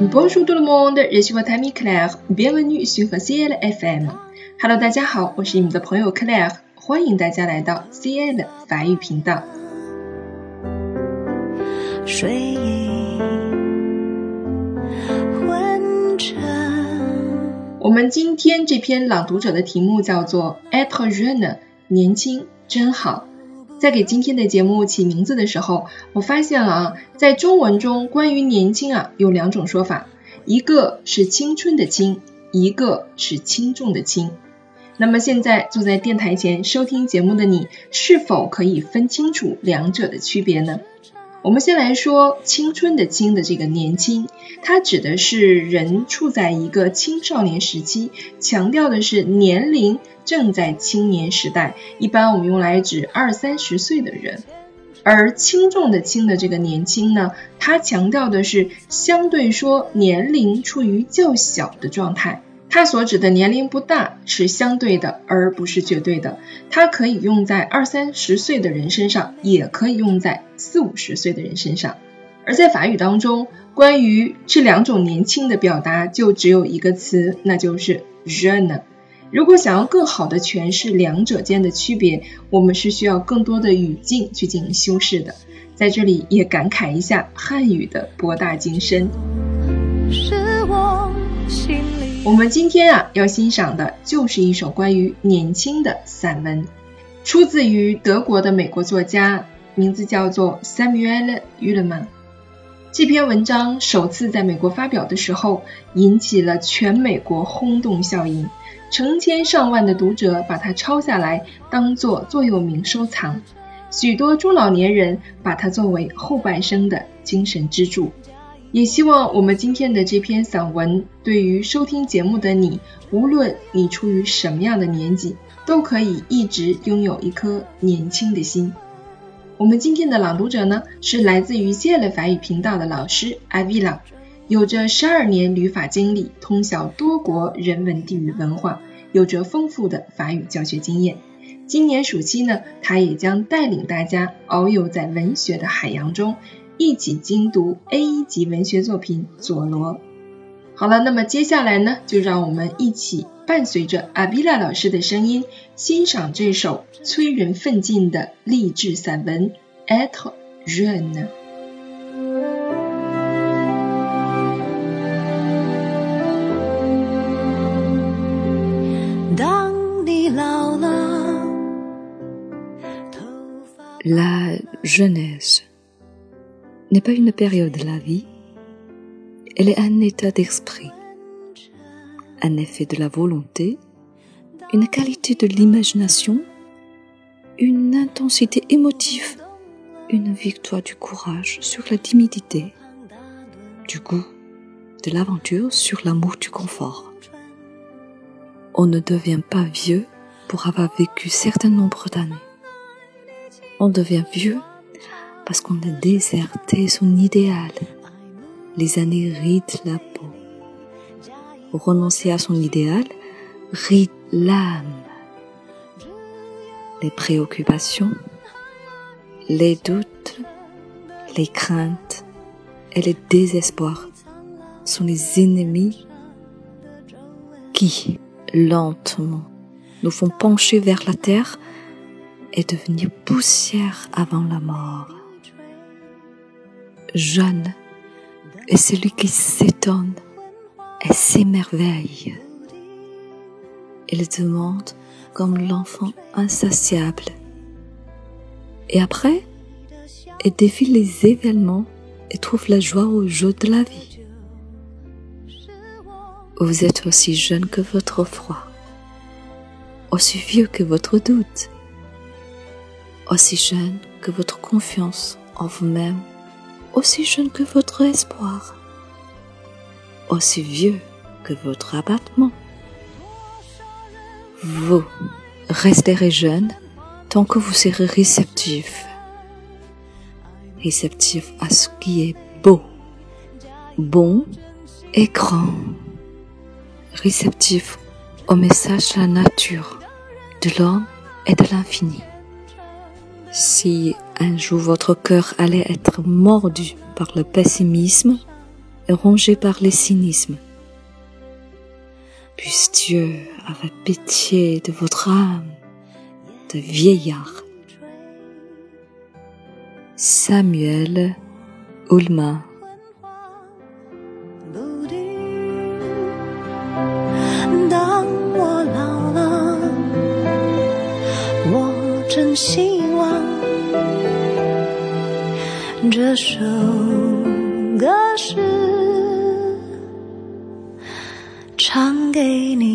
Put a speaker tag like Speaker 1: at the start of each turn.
Speaker 1: Bonjour tout le monde, je suis votre ami Claire. Bienvenue sur CL FM. Hello，大家好，我是你们的朋友 Claire，欢迎大家来到 CL 法语频道。睡意昏沉。我们今天这篇朗读者的题目叫做 “être jeune”，年轻真好。在给今天的节目起名字的时候，我发现了啊，在中文中关于年轻啊有两种说法，一个是青春的青，一个是轻重的轻。那么现在坐在电台前收听节目的你，是否可以分清楚两者的区别呢？我们先来说青春的青的这个年轻，它指的是人处在一个青少年时期，强调的是年龄正在青年时代，一般我们用来指二三十岁的人。而轻重的轻的这个年轻呢，它强调的是相对说年龄处于较小的状态。它所指的年龄不大是相对的，而不是绝对的。它可以用在二三十岁的人身上，也可以用在四五十岁的人身上。而在法语当中，关于这两种年轻的表达，就只有一个词，那就是 jeune。如果想要更好的诠释两者间的区别，我们是需要更多的语境去进行修饰的。在这里也感慨一下汉语的博大精深。是我心我们今天啊要欣赏的就是一首关于年轻的散文，出自于德国的美国作家，名字叫做 Samuel Ullman。这篇文章首次在美国发表的时候，引起了全美国轰动效应，成千上万的读者把它抄下来当做座右铭收藏，许多中老年人把它作为后半生的精神支柱。也希望我们今天的这篇散文，对于收听节目的你，无论你处于什么样的年纪，都可以一直拥有一颗年轻的心。我们今天的朗读者呢，是来自于谢勒法语频道的老师艾维朗，有着十二年旅法经历，通晓多国人文地域文化，有着丰富的法语教学经验。今年暑期呢，他也将带领大家遨游在文学的海洋中。一起精读 A 一级文学作品《佐罗》。好了，那么接下来呢，就让我们一起伴随着阿比拉老师的声音，欣赏这首催人奋进的励志散文《Être jeune》。
Speaker 2: 当你老了，La jeunesse。N'est pas une période de la vie, elle est un état d'esprit, un effet de la volonté, une qualité de l'imagination, une intensité émotive, une victoire du courage sur la timidité, du goût de l'aventure sur l'amour du confort. On ne devient pas vieux pour avoir vécu certain nombre d'années. On devient vieux parce qu'on a déserté son idéal. Les années rident la peau. Renoncer à son idéal ride l'âme. Les préoccupations, les doutes, les craintes et les désespoirs sont les ennemis qui, lentement, nous font pencher vers la terre et devenir poussière avant la mort jeune est celui qui s'étonne et s'émerveille. Il demande comme l'enfant insatiable. Et après, il défie les événements et trouve la joie au jeu de la vie. Vous êtes aussi jeune que votre froid, aussi vieux que votre doute, aussi jeune que votre confiance en vous-même aussi jeune que votre espoir, aussi vieux que votre abattement. Vous resterez jeune tant que vous serez réceptif, réceptif à ce qui est beau, bon et grand, réceptif au message de la nature, de l'homme et de l'infini. Si un jour votre cœur allait être mordu par le pessimisme et rongé par le cynisme, puisse Dieu avoir pitié de votre âme de vieillard. Samuel Ulma
Speaker 3: 这首歌是唱给你。